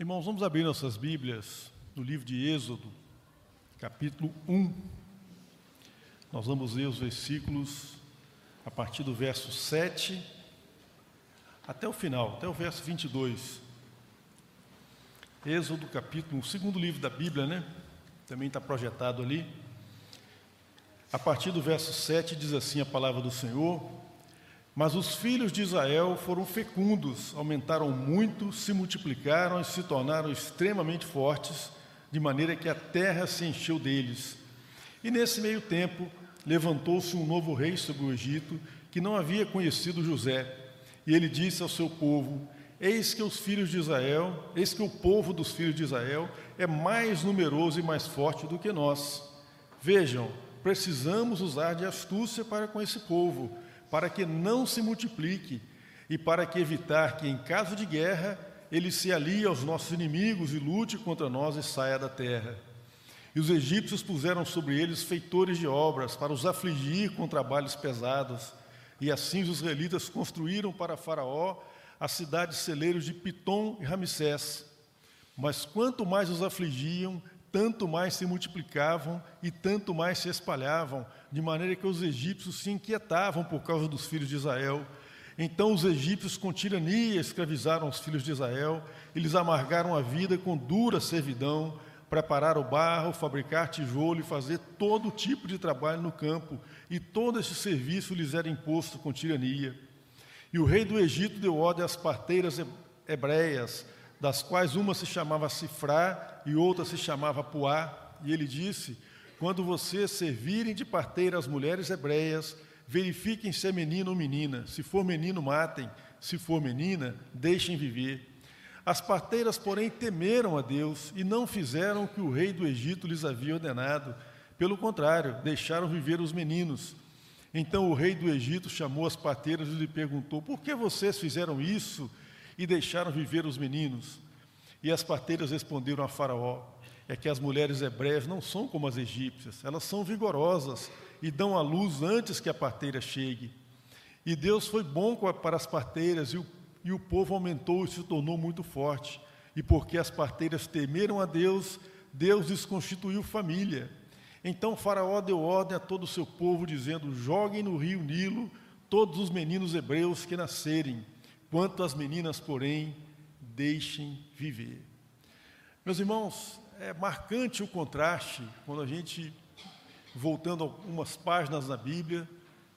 Irmãos, vamos abrir nossas Bíblias no livro de Êxodo, capítulo 1. Nós vamos ler os versículos a partir do verso 7 até o final, até o verso 22. Êxodo, capítulo 1, segundo livro da Bíblia, né? Também está projetado ali. A partir do verso 7 diz assim a palavra do Senhor: Mas os filhos de Israel foram fecundos, aumentaram muito, se multiplicaram e se tornaram extremamente fortes, de maneira que a terra se encheu deles. E nesse meio tempo levantou-se um novo rei sobre o Egito, que não havia conhecido José. E ele disse ao seu povo: Eis que os filhos de Israel, eis que o povo dos filhos de Israel é mais numeroso e mais forte do que nós. Vejam, precisamos usar de astúcia para com esse povo, para que não se multiplique e para que evitar que, em caso de guerra, ele se alie aos nossos inimigos e lute contra nós e saia da terra. E os egípcios puseram sobre eles feitores de obras para os afligir com trabalhos pesados. E assim os israelitas construíram para Faraó as cidades celeiros de Pitom e Ramsés. Mas quanto mais os afligiam, tanto mais se multiplicavam e tanto mais se espalhavam, de maneira que os egípcios se inquietavam por causa dos filhos de Israel. Então os egípcios, com tirania, escravizaram os filhos de Israel, eles amargaram a vida com dura servidão, preparar o barro, fabricar tijolo e fazer todo tipo de trabalho no campo, e todo esse serviço lhes era imposto com tirania. E o rei do Egito deu ordem às parteiras hebreias, das quais uma se chamava Cifrá e outra se chamava Puá, e ele disse: Quando vocês servirem de parteira as mulheres hebreias, verifiquem se é menino ou menina. Se for menino, matem. Se for menina, deixem viver. As parteiras, porém, temeram a Deus e não fizeram o que o rei do Egito lhes havia ordenado. Pelo contrário, deixaram viver os meninos. Então o rei do Egito chamou as parteiras e lhe perguntou: Por que vocês fizeram isso? E deixaram viver os meninos. E as parteiras responderam a Faraó: É que as mulheres hebreias não são como as egípcias, elas são vigorosas e dão à luz antes que a parteira chegue. E Deus foi bom para as parteiras, e o, e o povo aumentou e se tornou muito forte. E porque as parteiras temeram a Deus, Deus lhes constituiu família. Então Faraó deu ordem a todo o seu povo, dizendo: Joguem no rio Nilo todos os meninos hebreus que nascerem Quanto às meninas, porém, deixem viver. Meus irmãos, é marcante o contraste quando a gente, voltando algumas páginas na Bíblia,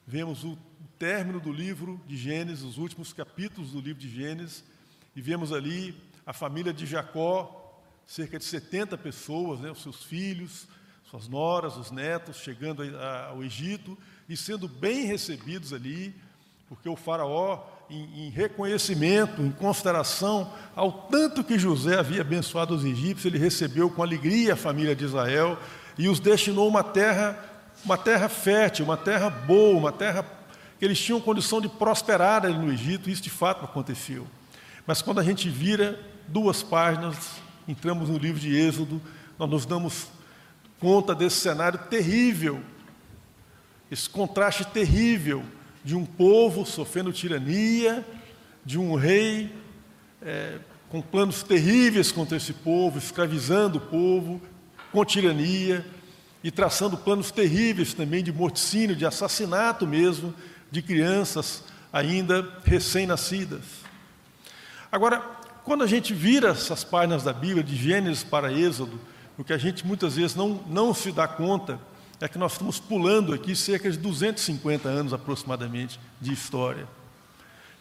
vemos o término do livro de Gênesis, os últimos capítulos do livro de Gênesis, e vemos ali a família de Jacó, cerca de 70 pessoas, né, os seus filhos, suas noras, os netos, chegando ao Egito e sendo bem recebidos ali, porque o faraó em, em, reconhecimento, em consideração ao tanto que José havia abençoado os egípcios, ele recebeu com alegria a família de Israel e os destinou uma terra, uma terra fértil, uma terra boa, uma terra que eles tinham condição de prosperar ali no Egito, e isso de fato aconteceu. Mas quando a gente vira duas páginas, entramos no livro de Êxodo, nós nos damos conta desse cenário terrível, esse contraste terrível de um povo sofrendo tirania, de um rei é, com planos terríveis contra esse povo, escravizando o povo, com tirania, e traçando planos terríveis também de morticínio, de assassinato mesmo, de crianças ainda recém-nascidas. Agora, quando a gente vira essas páginas da Bíblia, de Gênesis para Êxodo, o que a gente muitas vezes não, não se dá conta é que nós estamos pulando aqui cerca de 250 anos aproximadamente de história.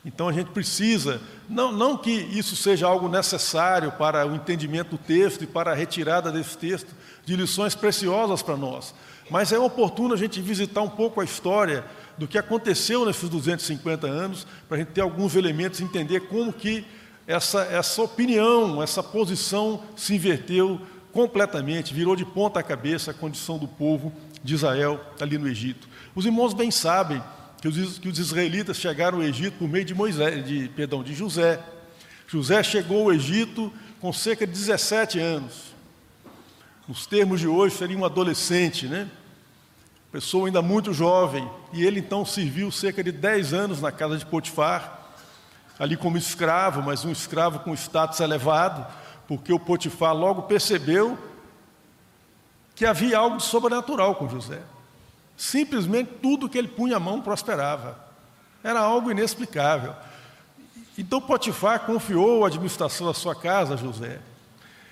Então a gente precisa, não, não que isso seja algo necessário para o entendimento do texto e para a retirada desse texto de lições preciosas para nós, mas é oportuno a gente visitar um pouco a história do que aconteceu nesses 250 anos, para a gente ter alguns elementos entender como que essa, essa opinião, essa posição se inverteu completamente, virou de ponta cabeça a condição do povo de Israel ali no Egito. Os irmãos bem sabem que os, que os israelitas chegaram ao Egito por meio de Moisés, de, perdão, de José. José chegou ao Egito com cerca de 17 anos. Nos termos de hoje, seria um adolescente, né? Pessoa ainda muito jovem. E ele então serviu cerca de 10 anos na casa de Potifar, ali como escravo, mas um escravo com status elevado, porque o Potifar logo percebeu que havia algo sobrenatural com José. Simplesmente tudo que ele punha a mão prosperava. Era algo inexplicável. Então Potifar confiou a administração da sua casa a José.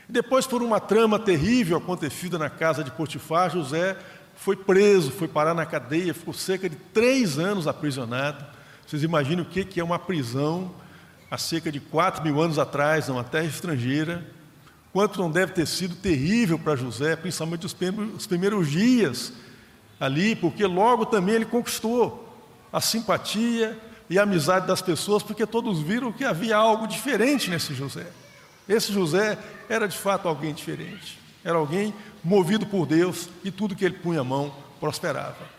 Depois, por uma trama terrível acontecida na casa de Potifar, José foi preso, foi parar na cadeia, ficou cerca de três anos aprisionado. Vocês imaginam o que é uma prisão há cerca de quatro mil anos atrás, numa terra estrangeira? Quanto não deve ter sido terrível para José, principalmente os primeiros dias ali, porque logo também ele conquistou a simpatia e a amizade das pessoas, porque todos viram que havia algo diferente nesse José. Esse José era de fato alguém diferente, era alguém movido por Deus e tudo que ele punha a mão prosperava.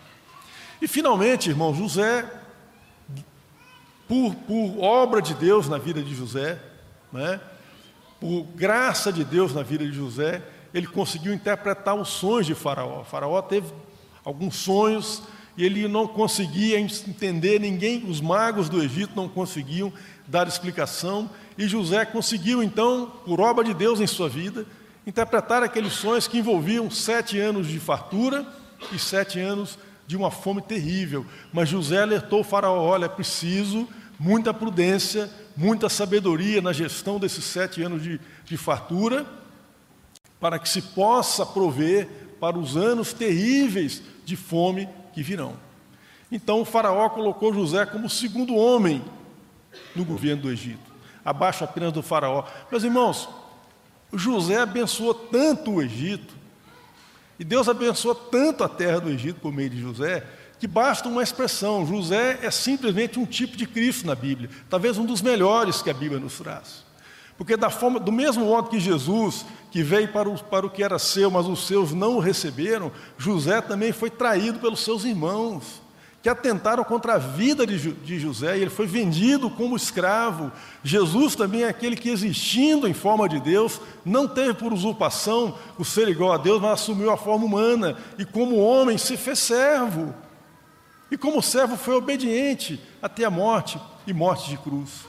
E finalmente, irmão, José, por, por obra de Deus na vida de José, né, por graça de Deus na vida de José, ele conseguiu interpretar os sonhos de Faraó. Faraó teve alguns sonhos e ele não conseguia entender, ninguém, os magos do Egito não conseguiam dar explicação, e José conseguiu então, por obra de Deus em sua vida, interpretar aqueles sonhos que envolviam sete anos de fartura e sete anos de uma fome terrível. Mas José alertou o faraó: olha, é preciso muita prudência, muita sabedoria na gestão desses sete anos de, de fartura, para que se possa prover para os anos terríveis de fome que virão. Então o Faraó colocou José como segundo homem no governo do Egito, abaixo apenas do Faraó. Meus irmãos, José abençoou tanto o Egito, e Deus abençoou tanto a terra do Egito por meio de José, que basta uma expressão: José é simplesmente um tipo de Cristo na Bíblia, talvez um dos melhores que a Bíblia nos traz. Porque da forma, do mesmo modo que Jesus, que veio para o, para o que era seu, mas os seus não o receberam, José também foi traído pelos seus irmãos, que atentaram contra a vida de, de José, e ele foi vendido como escravo. Jesus também é aquele que, existindo em forma de Deus, não teve por usurpação o ser igual a Deus, mas assumiu a forma humana, e como homem se fez servo. E como servo foi obediente até a morte e morte de cruz.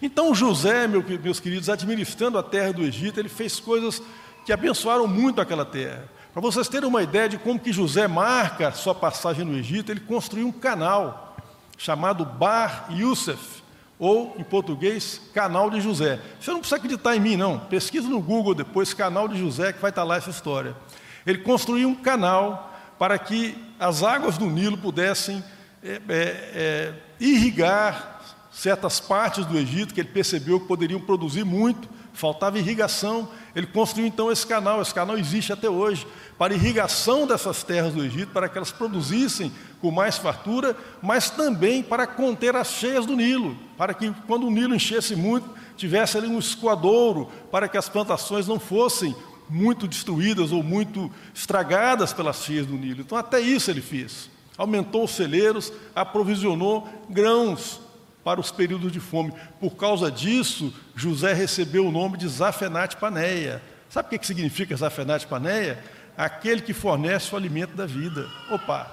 Então José, meus queridos, administrando a terra do Egito, ele fez coisas que abençoaram muito aquela terra. Para vocês terem uma ideia de como que José marca sua passagem no Egito, ele construiu um canal chamado Bar Youssef, ou em português, Canal de José. Você não precisa acreditar em mim, não. Pesquisa no Google depois, Canal de José, que vai estar lá essa história. Ele construiu um canal para que as águas do Nilo pudessem é, é, é, irrigar certas partes do Egito que ele percebeu que poderiam produzir muito, faltava irrigação. Ele construiu então esse canal, esse canal existe até hoje, para irrigação dessas terras do Egito, para que elas produzissem com mais fartura, mas também para conter as cheias do Nilo, para que quando o Nilo enchesse muito, tivesse ali um escoadouro, para que as plantações não fossem muito destruídas ou muito estragadas pelas cheias do Nilo. Então, até isso ele fez. Aumentou os celeiros, aprovisionou grãos, para os períodos de fome. Por causa disso, José recebeu o nome de Zafenate Paneia. Sabe o que significa Zafenate Paneia? Aquele que fornece o alimento da vida. Opa,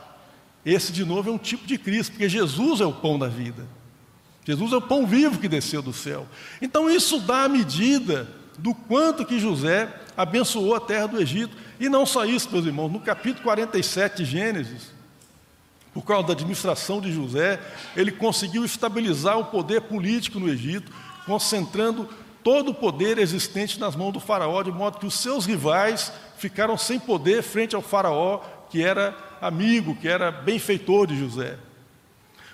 esse de novo é um tipo de Cristo, porque Jesus é o pão da vida. Jesus é o pão vivo que desceu do céu. Então isso dá a medida do quanto que José abençoou a terra do Egito. E não só isso, meus irmãos, no capítulo 47 de Gênesis, por causa da administração de José, ele conseguiu estabilizar o poder político no Egito, concentrando todo o poder existente nas mãos do Faraó, de modo que os seus rivais ficaram sem poder frente ao Faraó, que era amigo, que era benfeitor de José.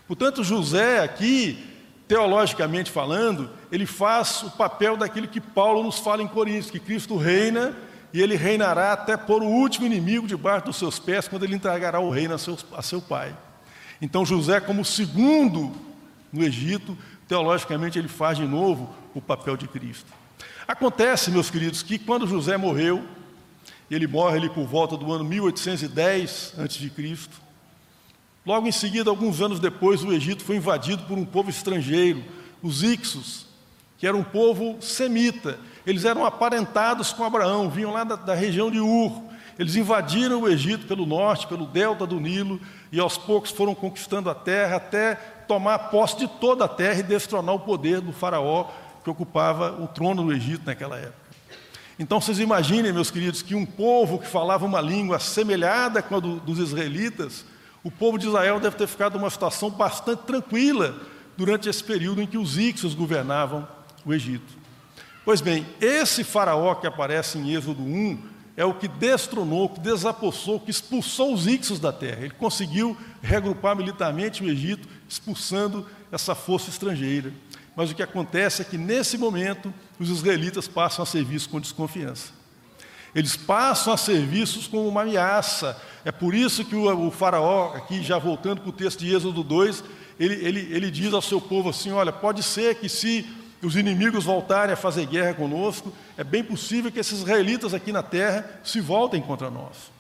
Portanto, José, aqui, teologicamente falando, ele faz o papel daquilo que Paulo nos fala em Coríntios, que Cristo reina e ele reinará até por o último inimigo debaixo dos seus pés, quando ele entregará o reino a seu, a seu pai. Então José, como segundo no Egito, teologicamente ele faz de novo o papel de Cristo. Acontece, meus queridos, que quando José morreu, ele morre ali por volta do ano 1810 a.C., logo em seguida, alguns anos depois, o Egito foi invadido por um povo estrangeiro, os Ixos, que era um povo semita, eles eram aparentados com Abraão, vinham lá da, da região de Ur. Eles invadiram o Egito pelo norte, pelo delta do Nilo, e aos poucos foram conquistando a terra até tomar posse de toda a terra e destronar o poder do faraó que ocupava o trono do Egito naquela época. Então vocês imaginem, meus queridos, que um povo que falava uma língua semelhada com a do, dos israelitas, o povo de Israel deve ter ficado numa situação bastante tranquila durante esse período em que os íxios governavam o Egito. Pois bem, esse faraó que aparece em Êxodo 1 é o que destronou, que desapossou, que expulsou os íxios da terra. Ele conseguiu regrupar militarmente o Egito, expulsando essa força estrangeira. Mas o que acontece é que, nesse momento, os israelitas passam a ser com desconfiança. Eles passam a ser vistos como uma ameaça. É por isso que o, o faraó, aqui já voltando para o texto de Êxodo 2, ele, ele, ele diz ao seu povo assim: olha, pode ser que se os inimigos voltarem a fazer guerra conosco, é bem possível que esses israelitas aqui na terra se voltem contra nós.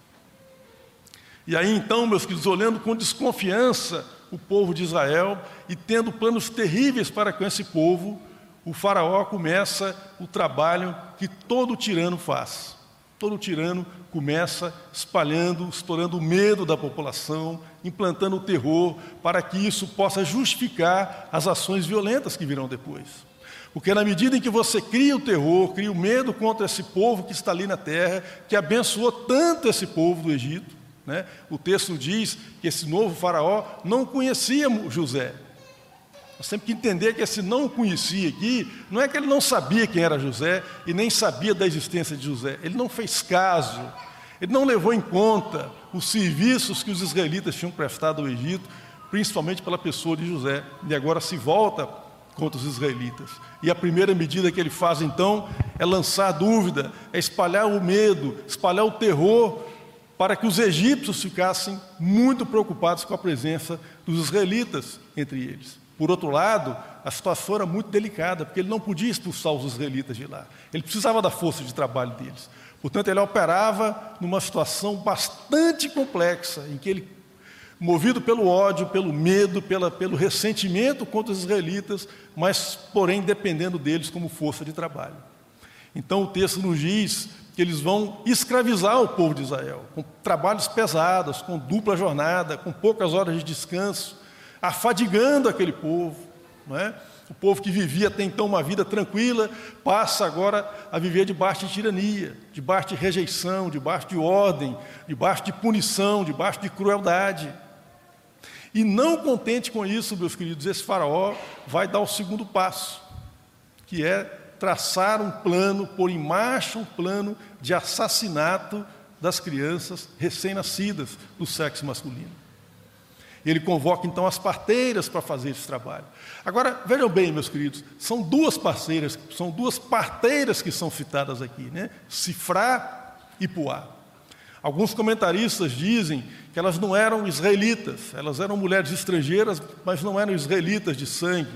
E aí então, meus queridos, olhando com desconfiança o povo de Israel e tendo planos terríveis para com esse povo, o Faraó começa o trabalho que todo tirano faz. Todo tirano começa espalhando, estourando o medo da população, implantando o terror, para que isso possa justificar as ações violentas que virão depois. Porque na medida em que você cria o terror, cria o medo contra esse povo que está ali na terra, que abençoou tanto esse povo do Egito, né? O texto diz que esse novo faraó não conhecia José. Nós temos que entender que esse não conhecia aqui, não é que ele não sabia quem era José e nem sabia da existência de José. Ele não fez caso, ele não levou em conta os serviços que os israelitas tinham prestado ao Egito, principalmente pela pessoa de José. E agora se volta contra os israelitas. E a primeira medida que ele faz então é lançar dúvida, é espalhar o medo, espalhar o terror para que os egípcios ficassem muito preocupados com a presença dos israelitas entre eles. Por outro lado, a situação era muito delicada, porque ele não podia expulsar os israelitas de lá. Ele precisava da força de trabalho deles. Portanto, ele operava numa situação bastante complexa, em que ele, movido pelo ódio, pelo medo, pela, pelo ressentimento contra os israelitas, mas, porém, dependendo deles como força de trabalho. Então, o texto nos diz que eles vão escravizar o povo de Israel, com trabalhos pesados, com dupla jornada, com poucas horas de descanso, afadigando aquele povo. Não é? O povo que vivia até então uma vida tranquila, passa agora a viver debaixo de tirania, debaixo de rejeição, debaixo de ordem, debaixo de punição, debaixo de crueldade. E não contente com isso, meus queridos, esse faraó vai dar o segundo passo, que é traçar um plano, pôr em marcha um plano de assassinato das crianças recém-nascidas do sexo masculino. Ele convoca então as parteiras para fazer esse trabalho. Agora, vejam bem, meus queridos, são duas parceiras, são duas parteiras que são citadas aqui, né? Cifrá e Puá. Alguns comentaristas dizem que elas não eram israelitas, elas eram mulheres estrangeiras, mas não eram israelitas de sangue.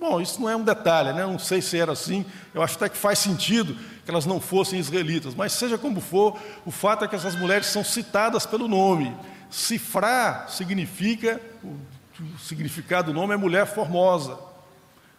Bom, isso não é um detalhe, né? não sei se era assim, eu acho até que faz sentido que elas não fossem israelitas, mas seja como for, o fato é que essas mulheres são citadas pelo nome. Cifrar significa, o significado do nome é mulher formosa.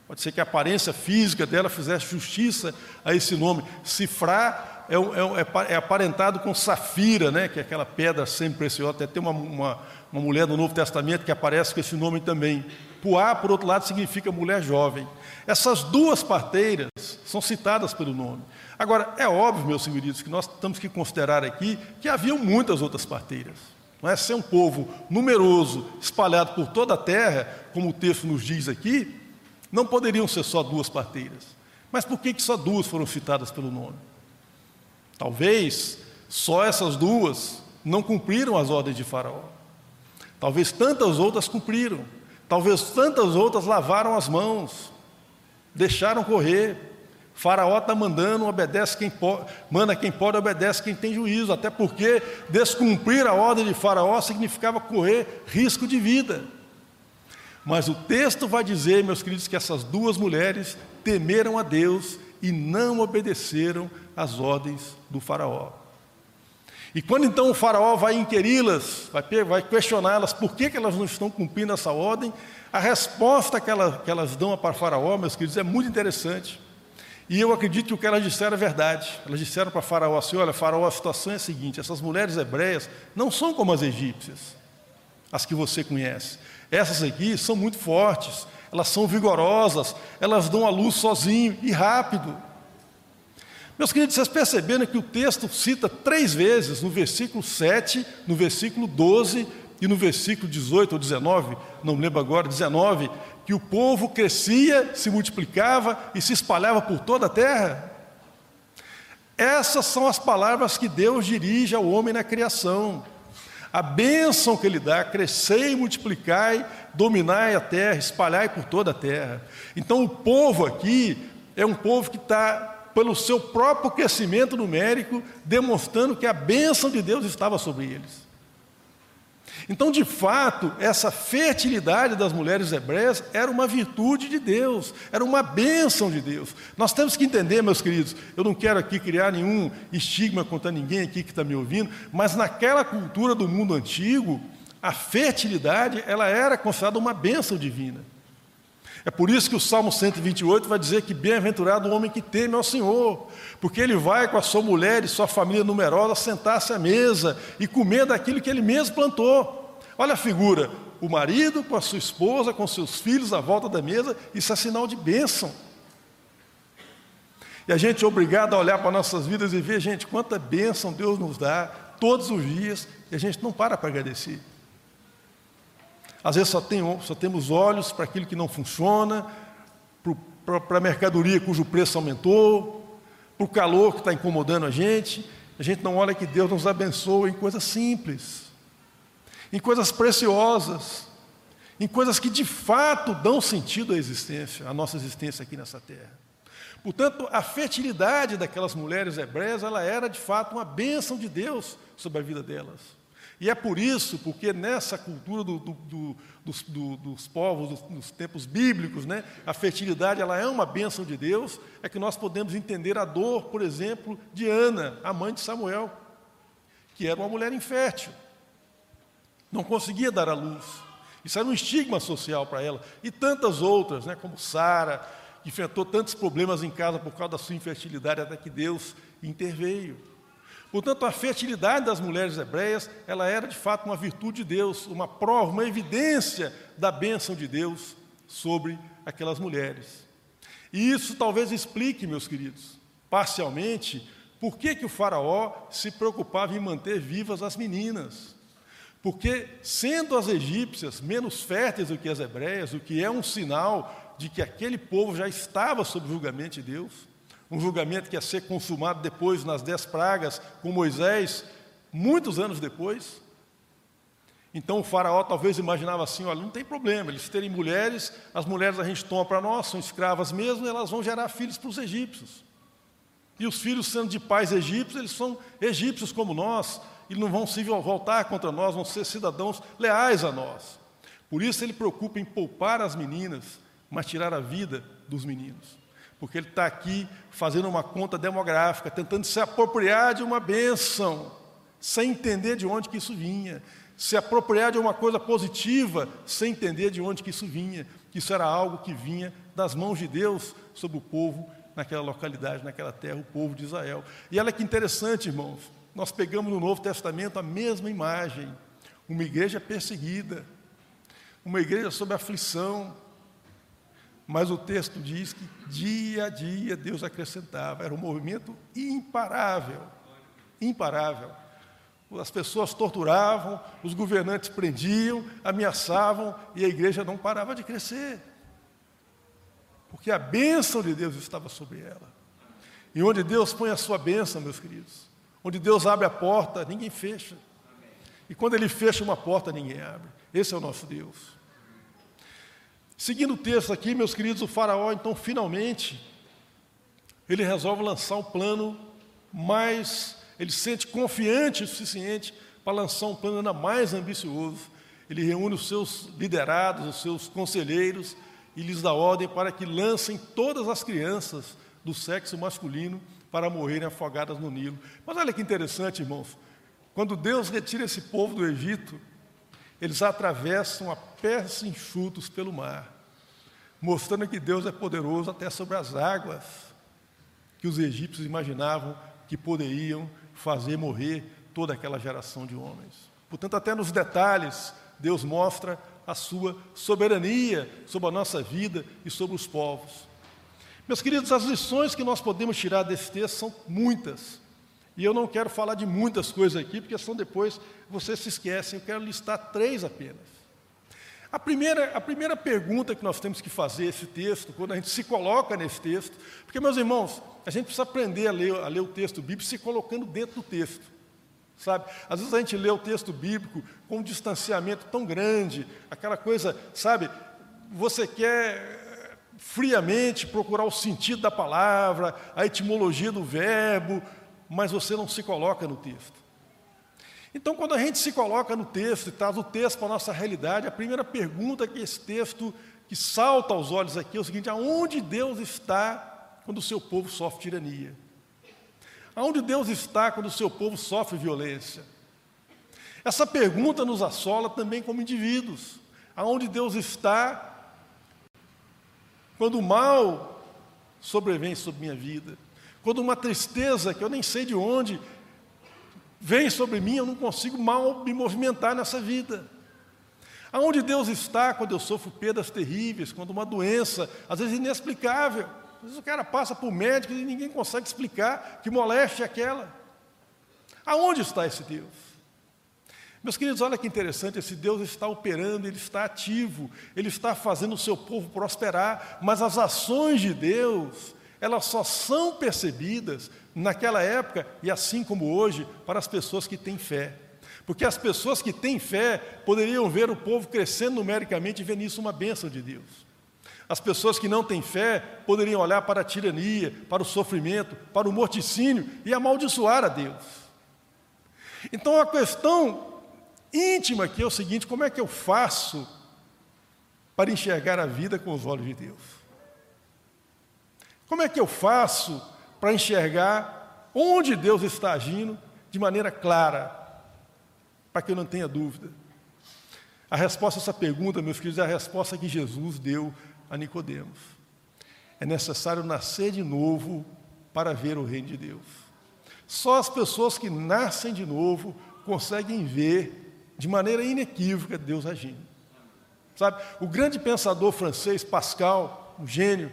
Pode ser que a aparência física dela fizesse justiça a esse nome. Cifrar é, é, é, é aparentado com safira, né? que é aquela pedra sempre preciosa. Até tem uma, uma, uma mulher do Novo Testamento que aparece com esse nome também. Puá, por outro lado, significa mulher jovem. Essas duas parteiras são citadas pelo nome. Agora, é óbvio, meus queridos, que nós temos que considerar aqui que haviam muitas outras parteiras. Não é ser um povo numeroso, espalhado por toda a terra, como o texto nos diz aqui, não poderiam ser só duas parteiras. Mas por que, que só duas foram citadas pelo nome? Talvez só essas duas não cumpriram as ordens de Faraó. Talvez tantas outras cumpriram. Talvez tantas outras lavaram as mãos, deixaram correr. Faraó está mandando, obedece quem pode, manda quem pode, obedece quem tem juízo, até porque descumprir a ordem de Faraó significava correr risco de vida. Mas o texto vai dizer, meus queridos, que essas duas mulheres temeram a Deus e não obedeceram às ordens do Faraó. E quando então o faraó vai inquiri-las, vai, questioná-las por que, que elas não estão cumprindo essa ordem, a resposta que, ela, que elas dão para o faraó, meus queridos, é muito interessante. E eu acredito que o que elas disseram é verdade. Elas disseram para Faraó assim: olha, Faraó, a situação é a seguinte: essas mulheres hebreias não são como as egípcias, as que você conhece. Essas aqui são muito fortes, elas são vigorosas, elas dão a luz sozinho e rápido. Meus queridos, vocês perceberam que o texto cita três vezes, no versículo 7, no versículo 12 e no versículo 18 ou 19, não lembro agora, 19, que o povo crescia, se multiplicava e se espalhava por toda a terra? Essas são as palavras que Deus dirige ao homem na criação. A bênção que Ele dá, crescer e multiplicai, dominai a terra, espalhai por toda a terra. Então o povo aqui é um povo que está, pelo seu próprio crescimento numérico, demonstrando que a bênção de Deus estava sobre eles. Então, de fato, essa fertilidade das mulheres hebreias era uma virtude de Deus, era uma bênção de Deus. Nós temos que entender, meus queridos, eu não quero aqui criar nenhum estigma contra ninguém aqui que está me ouvindo, mas naquela cultura do mundo antigo, a fertilidade ela era considerada uma bênção divina. É por isso que o Salmo 128 vai dizer que bem-aventurado o homem que teme ao Senhor, porque ele vai com a sua mulher e sua família numerosa sentar-se à mesa e comer daquilo que ele mesmo plantou. Olha a figura: o marido com a sua esposa, com seus filhos à volta da mesa, isso é sinal de bênção. E a gente é obrigado a olhar para nossas vidas e ver, gente, quanta bênção Deus nos dá todos os dias e a gente não para para agradecer. Às vezes só, tem, só temos olhos para aquilo que não funciona, para a mercadoria cujo preço aumentou, para o calor que está incomodando a gente. A gente não olha que Deus nos abençoa em coisas simples, em coisas preciosas, em coisas que de fato dão sentido à existência, à nossa existência aqui nessa terra. Portanto, a fertilidade daquelas mulheres hebreias, ela era de fato uma bênção de Deus sobre a vida delas. E é por isso, porque nessa cultura do, do, do, dos, dos, povos, dos, tempos bíblicos, né, a fertilidade ela é uma bênção de Deus, é que nós podemos entender a dor, por exemplo, de Ana, a mãe de Samuel, que era uma mulher infértil, não conseguia dar à luz. Isso era um estigma social para ela. E tantas outras, né, como Sara, que enfrentou tantos problemas em casa por causa da sua infertilidade, até que Deus interveio. Portanto, a fertilidade das mulheres hebreias, ela era de fato uma virtude de Deus, uma prova, uma evidência da bênção de Deus sobre aquelas mulheres. E isso talvez explique, meus queridos, parcialmente, por que, que o faraó se preocupava em manter vivas as meninas. Porque, sendo as egípcias menos férteis do que as hebreias, o que é um sinal de que aquele povo já estava sob julgamento de Deus, um julgamento que ia ser consumado depois nas dez pragas com Moisés, muitos anos depois. Então o faraó talvez imaginava assim: olha, não tem problema, eles terem mulheres, as mulheres a gente toma para nós, são escravas mesmo, e elas vão gerar filhos para os egípcios. E os filhos, sendo de pais egípcios, eles são egípcios como nós, e não vão se voltar contra nós, vão ser cidadãos leais a nós. Por isso ele preocupa em poupar as meninas, mas tirar a vida dos meninos porque ele está aqui fazendo uma conta demográfica, tentando se apropriar de uma bênção, sem entender de onde que isso vinha, se apropriar de uma coisa positiva, sem entender de onde que isso vinha, que isso era algo que vinha das mãos de Deus sobre o povo naquela localidade, naquela terra, o povo de Israel. E olha que interessante, irmãos, nós pegamos no Novo Testamento a mesma imagem, uma igreja perseguida, uma igreja sob aflição, mas o texto diz que dia a dia Deus acrescentava, era um movimento imparável, imparável. As pessoas torturavam, os governantes prendiam, ameaçavam e a igreja não parava de crescer. Porque a bênção de Deus estava sobre ela. E onde Deus põe a sua bênção, meus queridos, onde Deus abre a porta, ninguém fecha. E quando Ele fecha uma porta, ninguém abre. Esse é o nosso Deus. Seguindo o texto aqui, meus queridos, o faraó, então, finalmente, ele resolve lançar um plano mais, ele se sente confiante o suficiente para lançar um plano ainda mais ambicioso. Ele reúne os seus liderados, os seus conselheiros, e lhes dá ordem para que lancem todas as crianças do sexo masculino para morrerem afogadas no Nilo. Mas olha que interessante, irmãos. Quando Deus retira esse povo do Egito, eles atravessam a pés enxutos pelo mar, mostrando que Deus é poderoso até sobre as águas que os egípcios imaginavam que poderiam fazer morrer toda aquela geração de homens. Portanto, até nos detalhes, Deus mostra a sua soberania sobre a nossa vida e sobre os povos. Meus queridos, as lições que nós podemos tirar desse texto são muitas. E eu não quero falar de muitas coisas aqui, porque senão depois vocês se esquecem. Eu quero listar três apenas. A primeira, a primeira pergunta que nós temos que fazer esse texto, quando a gente se coloca nesse texto, porque, meus irmãos, a gente precisa aprender a ler, a ler o texto bíblico se colocando dentro do texto. Sabe? Às vezes a gente lê o texto bíblico com um distanciamento tão grande, aquela coisa, sabe? Você quer friamente procurar o sentido da palavra, a etimologia do verbo, mas você não se coloca no texto. Então, quando a gente se coloca no texto e traz o texto para a nossa realidade, a primeira pergunta que esse texto que salta aos olhos aqui é o seguinte: aonde Deus está quando o seu povo sofre tirania? Aonde Deus está quando o seu povo sofre violência? Essa pergunta nos assola também como indivíduos. Aonde Deus está quando o mal sobrevém sobre minha vida? Quando uma tristeza que eu nem sei de onde vem sobre mim, eu não consigo mal me movimentar nessa vida. Aonde Deus está quando eu sofro perdas terríveis, quando uma doença, às vezes inexplicável, às vezes o cara passa por médico e ninguém consegue explicar que moléstia é aquela. Aonde está esse Deus? Meus queridos, olha que interessante, esse Deus está operando, ele está ativo, ele está fazendo o seu povo prosperar, mas as ações de Deus, elas só são percebidas naquela época e assim como hoje para as pessoas que têm fé. Porque as pessoas que têm fé poderiam ver o povo crescendo numericamente e ver nisso uma bênção de Deus. As pessoas que não têm fé poderiam olhar para a tirania, para o sofrimento, para o morticínio e amaldiçoar a Deus. Então a questão íntima aqui é o seguinte: como é que eu faço para enxergar a vida com os olhos de Deus? Como é que eu faço para enxergar onde Deus está agindo de maneira clara, para que eu não tenha dúvida? A resposta a essa pergunta, meus queridos, é a resposta que Jesus deu a Nicodemos. É necessário nascer de novo para ver o reino de Deus. Só as pessoas que nascem de novo conseguem ver de maneira inequívoca Deus agindo. Sabe, o grande pensador francês Pascal, um gênio,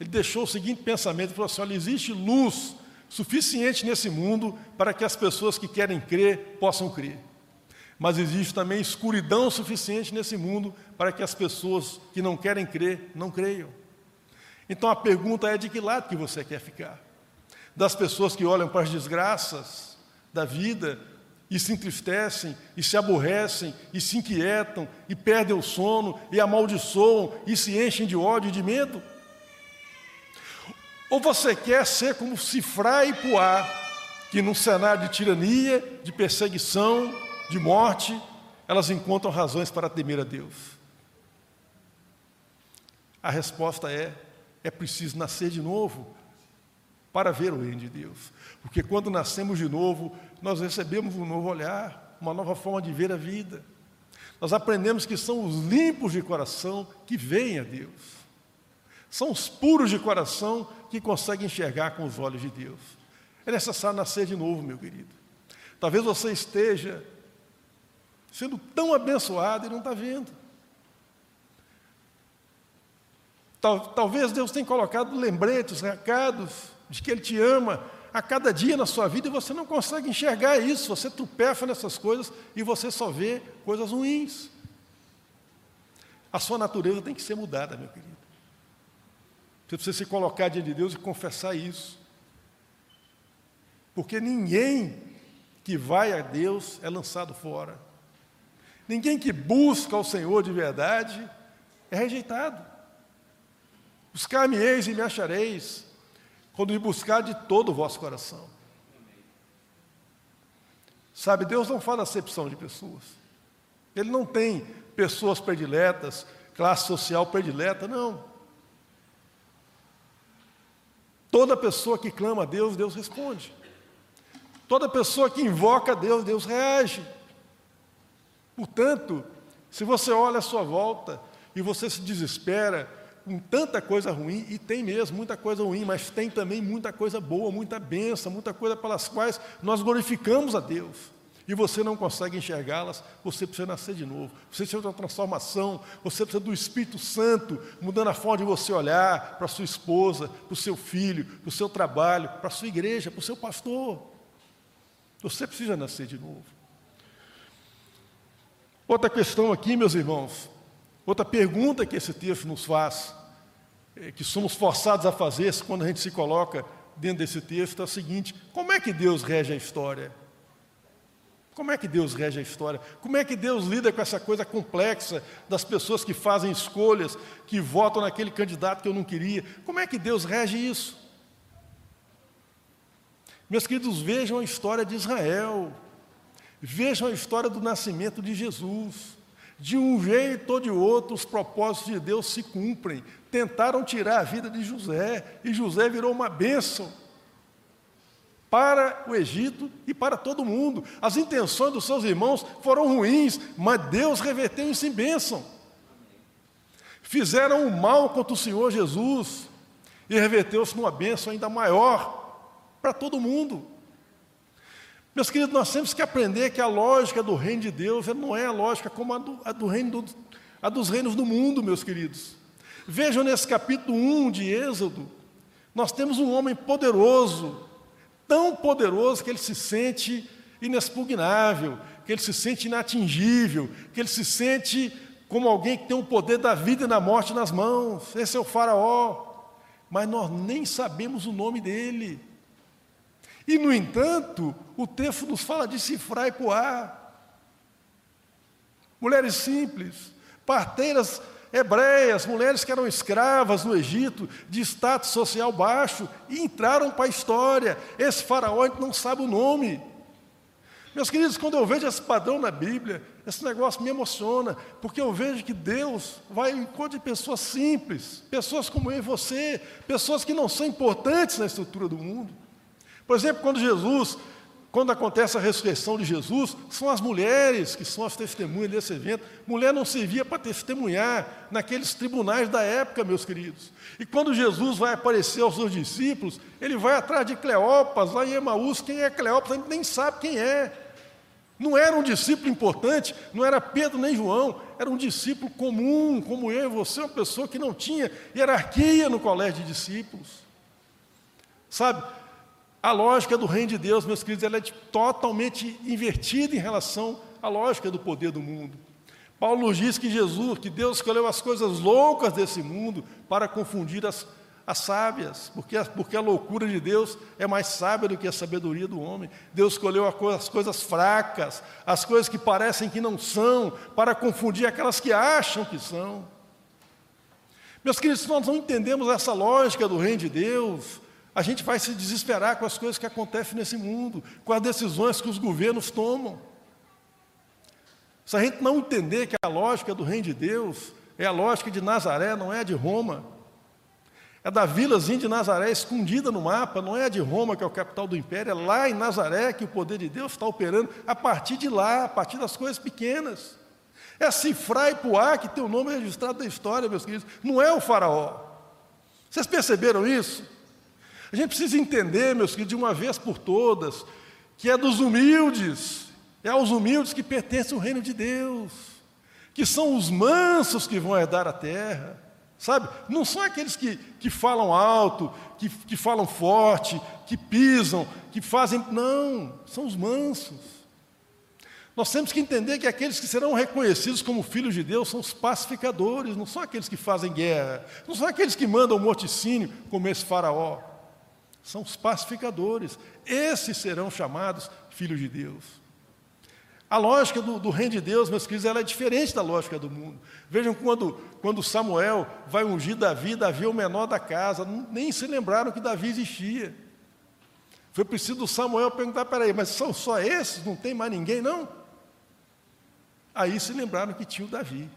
ele deixou o seguinte pensamento: falou assim, olha, existe luz suficiente nesse mundo para que as pessoas que querem crer possam crer. Mas existe também escuridão suficiente nesse mundo para que as pessoas que não querem crer não creiam. Então a pergunta é de que lado que você quer ficar? Das pessoas que olham para as desgraças da vida e se entristecem, e se aborrecem, e se inquietam, e perdem o sono, e amaldiçoam, e se enchem de ódio e de medo? Ou você quer ser como Cifrá e Puá, que num cenário de tirania, de perseguição, de morte, elas encontram razões para temer a Deus? A resposta é: é preciso nascer de novo para ver o reino de Deus. Porque quando nascemos de novo, nós recebemos um novo olhar, uma nova forma de ver a vida. Nós aprendemos que são os limpos de coração que veem a Deus. São os puros de coração que conseguem enxergar com os olhos de Deus. É necessário nascer de novo, meu querido. Talvez você esteja sendo tão abençoado e não está vendo. Tal, talvez Deus tenha colocado lembretes, recados de que Ele te ama a cada dia na sua vida e você não consegue enxergar isso. Você tropeça nessas coisas e você só vê coisas ruins. A sua natureza tem que ser mudada, meu querido. Você precisa se colocar diante de Deus e confessar isso. Porque ninguém que vai a Deus é lançado fora. Ninguém que busca o Senhor de verdade é rejeitado. Buscar-me-eis e me achareis, quando me buscar de todo o vosso coração. Sabe, Deus não faz acepção de pessoas. Ele não tem pessoas prediletas, classe social predileta, não. Toda pessoa que clama a Deus, Deus responde. Toda pessoa que invoca a Deus, Deus reage. Portanto, se você olha à sua volta e você se desespera com tanta coisa ruim, e tem mesmo muita coisa ruim, mas tem também muita coisa boa, muita benção, muita coisa pelas quais nós glorificamos a Deus. E você não consegue enxergá-las, você precisa nascer de novo. Você precisa de uma transformação, você precisa do Espírito Santo mudando a forma de você olhar para sua esposa, para o seu filho, para o seu trabalho, para a sua igreja, para o seu pastor. Você precisa nascer de novo. Outra questão aqui, meus irmãos, outra pergunta que esse texto nos faz, é, que somos forçados a fazer quando a gente se coloca dentro desse texto, é a seguinte: como é que Deus rege a história? Como é que Deus rege a história? Como é que Deus lida com essa coisa complexa das pessoas que fazem escolhas, que votam naquele candidato que eu não queria? Como é que Deus rege isso? Meus queridos, vejam a história de Israel, vejam a história do nascimento de Jesus. De um jeito ou de outro, os propósitos de Deus se cumprem. Tentaram tirar a vida de José, e José virou uma bênção para o Egito e para todo mundo. As intenções dos seus irmãos foram ruins, mas Deus reverteu isso em bênção. Fizeram o mal contra o Senhor Jesus e reverteu-se numa bênção ainda maior para todo mundo. Meus queridos, nós temos que aprender que a lógica do reino de Deus não é a lógica como a, do, a, do reino do, a dos reinos do mundo, meus queridos. Vejam nesse capítulo 1 de Êxodo, nós temos um homem poderoso, tão poderoso que ele se sente inexpugnável, que ele se sente inatingível, que ele se sente como alguém que tem o poder da vida e da morte nas mãos. Esse é o Faraó. Mas nós nem sabemos o nome dele. E, no entanto, o texto nos fala de cifrar e poar. Mulheres simples, parteiras hebreias, mulheres que eram escravas no Egito, de status social baixo, e entraram para a história. Esse faraó a gente não sabe o nome. Meus queridos, quando eu vejo esse padrão na Bíblia, esse negócio me emociona, porque eu vejo que Deus vai em encontro de pessoas simples, pessoas como eu e você, pessoas que não são importantes na estrutura do mundo. Por exemplo, quando Jesus quando acontece a ressurreição de Jesus, são as mulheres que são as testemunhas desse evento. Mulher não servia para testemunhar naqueles tribunais da época, meus queridos. E quando Jesus vai aparecer aos seus discípulos, ele vai atrás de Cleopas, lá em Emaús. Quem é Cleopas? A gente nem sabe quem é. Não era um discípulo importante, não era Pedro nem João, era um discípulo comum, como eu e você, uma pessoa que não tinha hierarquia no colégio de discípulos. Sabe, a lógica do reino de Deus, meus queridos, ela é totalmente invertida em relação à lógica do poder do mundo. Paulo diz que Jesus, que Deus escolheu as coisas loucas desse mundo para confundir as, as sábias, porque, porque a loucura de Deus é mais sábia do que a sabedoria do homem. Deus escolheu as coisas fracas, as coisas que parecem que não são, para confundir aquelas que acham que são. Meus queridos, se nós não entendemos essa lógica do reino de Deus, a gente vai se desesperar com as coisas que acontecem nesse mundo, com as decisões que os governos tomam. Se a gente não entender que a lógica do reino de Deus é a lógica de Nazaré, não é a de Roma, é da vilazinha de Nazaré escondida no mapa, não é a de Roma, que é o capital do império, é lá em Nazaré que o poder de Deus está operando, a partir de lá, a partir das coisas pequenas. É cifrar e Puá que tem o nome registrado da história, meus queridos, não é o faraó. Vocês perceberam isso? A gente precisa entender, meus queridos, de uma vez por todas, que é dos humildes, é aos humildes que pertence o reino de Deus, que são os mansos que vão herdar a terra, sabe? Não são aqueles que, que falam alto, que, que falam forte, que pisam, que fazem. Não, são os mansos. Nós temos que entender que aqueles que serão reconhecidos como filhos de Deus são os pacificadores, não são aqueles que fazem guerra, não são aqueles que mandam morticínio, como esse faraó são os pacificadores. Esses serão chamados filhos de Deus. A lógica do, do, reino de Deus, meus queridos, ela é diferente da lógica do mundo. Vejam quando, quando Samuel vai ungir Davi, Davi é o menor da casa, nem se lembraram que Davi existia. Foi preciso Samuel perguntar, peraí, mas são só esses? Não tem mais ninguém, não? Aí se lembraram que tinha o Davi.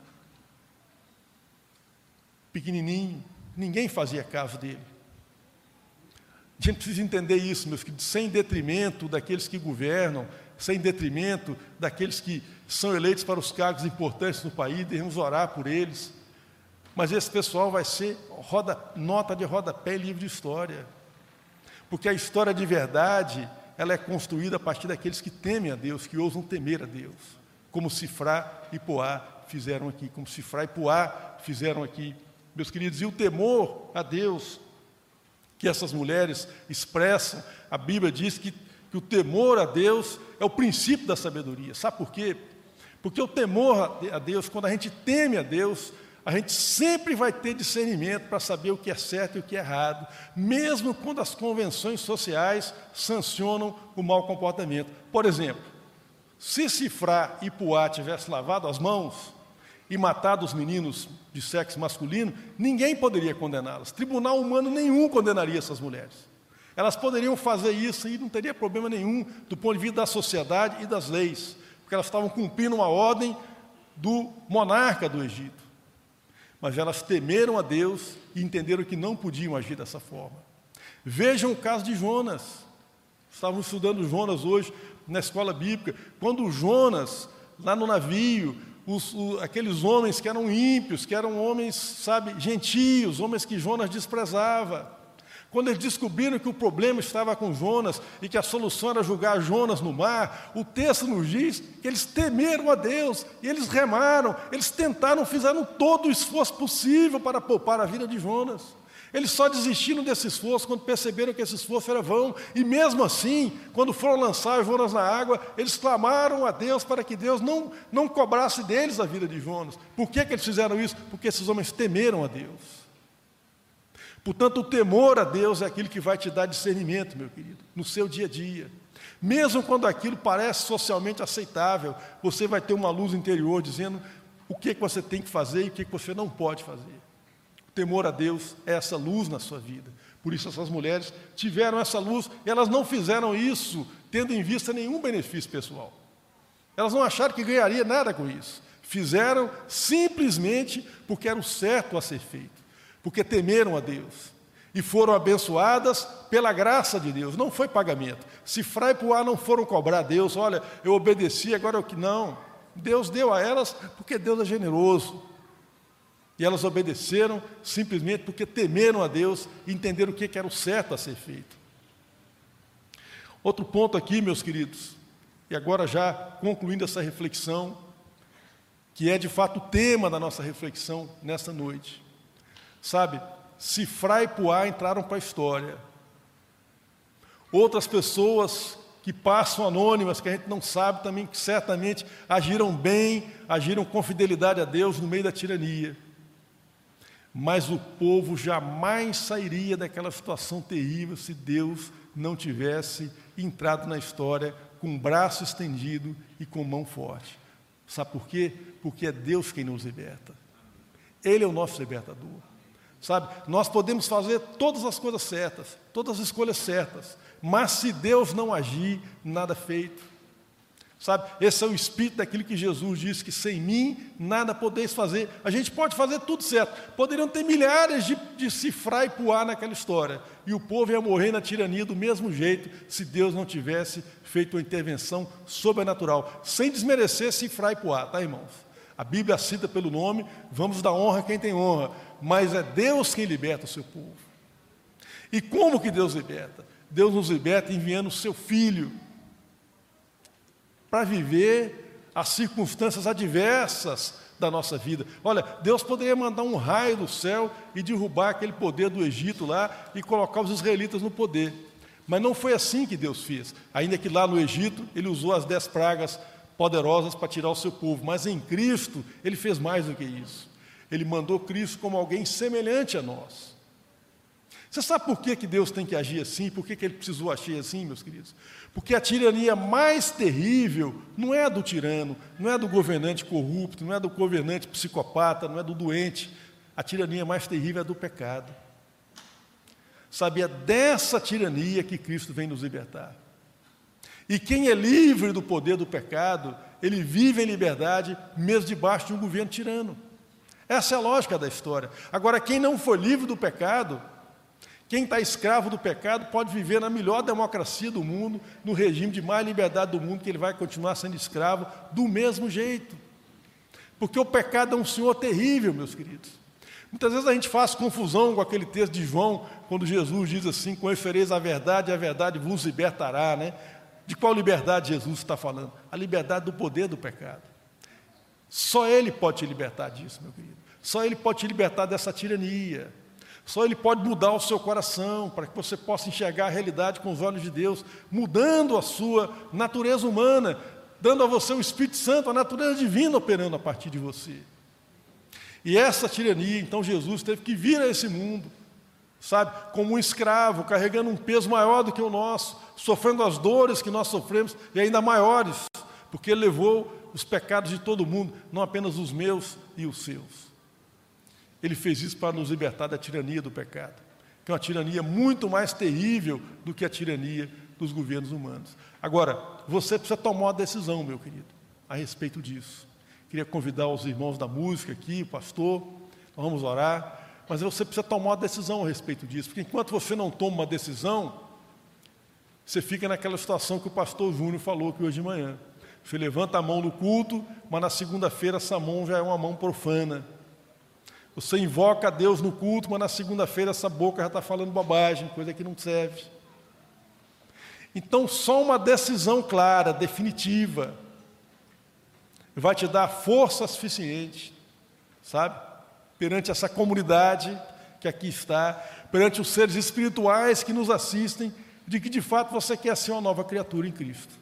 Pequenininho, ninguém fazia caso dele. A gente precisa entender isso, meus queridos, sem detrimento daqueles que governam, sem detrimento daqueles que são eleitos para os cargos importantes no país, devemos orar por eles. Mas esse pessoal vai ser roda, nota de rodapé em livro de história. Porque a história de verdade ela é construída a partir daqueles que temem a Deus, que ousam temer a Deus, como Sifrá e Poá fizeram aqui, como Sifrá e Poá fizeram aqui, meus queridos, e o temor a Deus que essas mulheres expressam, a Bíblia diz que, que o temor a Deus é o princípio da sabedoria. Sabe por quê? Porque o temor a Deus, quando a gente teme a Deus, a gente sempre vai ter discernimento para saber o que é certo e o que é errado, mesmo quando as convenções sociais sancionam o mau comportamento. Por exemplo, se Cifrá e Puá tivessem lavado as mãos e matado os meninos de sexo masculino, ninguém poderia condená-las. Tribunal humano nenhum condenaria essas mulheres. Elas poderiam fazer isso e não teria problema nenhum do ponto de vista da sociedade e das leis, porque elas estavam cumprindo uma ordem do monarca do Egito. Mas elas temeram a Deus e entenderam que não podiam agir dessa forma. Vejam o caso de Jonas. Estávamos estudando Jonas hoje na escola bíblica. Quando Jonas, lá no navio, os, os, aqueles homens que eram ímpios, que eram homens, sabe, gentios, homens que Jonas desprezava. Quando eles descobriram que o problema estava com Jonas e que a solução era jogar Jonas no mar, o texto nos diz que eles temeram a Deus e eles remaram, eles tentaram, fizeram todo o esforço possível para poupar a vida de Jonas. Eles só desistiram desse esforço quando perceberam que esse esforço era vão, e mesmo assim, quando foram lançar Jonas na água, eles clamaram a Deus para que Deus não, não cobrasse deles a vida de Jonas. Por que, que eles fizeram isso? Porque esses homens temeram a Deus. Portanto, o temor a Deus é aquilo que vai te dar discernimento, meu querido, no seu dia a dia. Mesmo quando aquilo parece socialmente aceitável, você vai ter uma luz interior dizendo o que, que você tem que fazer e o que, que você não pode fazer. Temor a Deus é essa luz na sua vida. Por isso, essas mulheres tiveram essa luz, e elas não fizeram isso tendo em vista nenhum benefício pessoal. Elas não acharam que ganharia nada com isso. Fizeram simplesmente porque era o certo a ser feito porque temeram a Deus e foram abençoadas pela graça de Deus, não foi pagamento. Se Frai e Puá não foram cobrar a Deus, olha, eu obedeci, agora o que não. Deus deu a elas porque Deus é generoso. E elas obedeceram simplesmente porque temeram a Deus e entenderam o que era o certo a ser feito. Outro ponto aqui, meus queridos, e agora já concluindo essa reflexão, que é de fato o tema da nossa reflexão nessa noite. Sabe, Cifra e Puá entraram para a história. Outras pessoas que passam anônimas, que a gente não sabe também, que certamente agiram bem, agiram com fidelidade a Deus no meio da tirania. Mas o povo jamais sairia daquela situação terrível se Deus não tivesse entrado na história com braço estendido e com mão forte. Sabe por quê? Porque é Deus quem nos liberta. Ele é o nosso libertador. Sabe? Nós podemos fazer todas as coisas certas, todas as escolhas certas, mas se Deus não agir, nada feito. Sabe? Esse é o espírito daquilo que Jesus disse que sem mim nada podeis fazer. A gente pode fazer tudo certo. Poderiam ter milhares de, de cifrar e puar naquela história. E o povo ia morrer na tirania do mesmo jeito se Deus não tivesse feito uma intervenção sobrenatural. Sem desmerecer cifrar e puar, tá, irmãos? A Bíblia cita pelo nome, vamos dar honra a quem tem honra mas é Deus quem liberta o seu povo. E como que Deus liberta? Deus nos liberta enviando o seu filho para viver as circunstâncias adversas da nossa vida. Olha, Deus poderia mandar um raio do céu e derrubar aquele poder do Egito lá e colocar os israelitas no poder. Mas não foi assim que Deus fez. Ainda que lá no Egito ele usou as dez pragas poderosas para tirar o seu povo, mas em Cristo ele fez mais do que isso. Ele mandou Cristo como alguém semelhante a nós. Você sabe por que, que Deus tem que agir assim? Por que, que ele precisou agir assim, meus queridos? Porque a tirania mais terrível não é a do tirano, não é do governante corrupto, não é do governante psicopata, não é do doente. A tirania mais terrível é do pecado. Sabia dessa tirania que Cristo vem nos libertar. E quem é livre do poder do pecado, ele vive em liberdade, mesmo debaixo de um governo tirano. Essa é a lógica da história. Agora, quem não for livre do pecado, quem está escravo do pecado, pode viver na melhor democracia do mundo, no regime de mais liberdade do mundo, que ele vai continuar sendo escravo do mesmo jeito. Porque o pecado é um senhor terrível, meus queridos. Muitas vezes a gente faz confusão com aquele texto de João, quando Jesus diz assim: Conhecereis a verdade, a verdade vos libertará. Né? De qual liberdade Jesus está falando? A liberdade do poder do pecado. Só Ele pode te libertar disso, meu querido. Só Ele pode te libertar dessa tirania. Só Ele pode mudar o seu coração, para que você possa enxergar a realidade com os olhos de Deus, mudando a sua natureza humana, dando a você o Espírito Santo, a natureza divina operando a partir de você. E essa tirania, então Jesus teve que vir a esse mundo, sabe, como um escravo, carregando um peso maior do que o nosso, sofrendo as dores que nós sofremos e ainda maiores, porque ele levou os pecados de todo mundo, não apenas os meus e os seus. Ele fez isso para nos libertar da tirania do pecado, que é uma tirania muito mais terrível do que a tirania dos governos humanos. Agora, você precisa tomar uma decisão, meu querido, a respeito disso. Queria convidar os irmãos da música aqui, o pastor, vamos orar, mas você precisa tomar uma decisão a respeito disso, porque enquanto você não toma uma decisão, você fica naquela situação que o pastor Júnior falou aqui hoje de manhã. Você levanta a mão no culto, mas na segunda-feira essa mão já é uma mão profana. Você invoca a Deus no culto, mas na segunda-feira essa boca já está falando bobagem, coisa que não serve. Então, só uma decisão clara, definitiva, vai te dar força suficiente, sabe? Perante essa comunidade que aqui está, perante os seres espirituais que nos assistem, de que de fato você quer ser uma nova criatura em Cristo.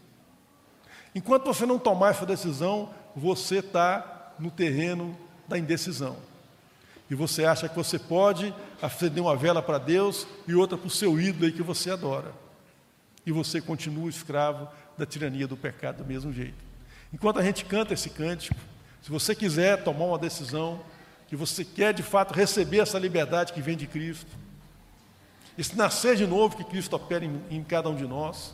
Enquanto você não tomar essa decisão, você está no terreno da indecisão. E você acha que você pode acender uma vela para Deus e outra para o seu ídolo aí que você adora. E você continua escravo da tirania do pecado do mesmo jeito. Enquanto a gente canta esse cântico, se você quiser tomar uma decisão, que você quer de fato receber essa liberdade que vem de Cristo, esse nascer de novo que Cristo opera em, em cada um de nós,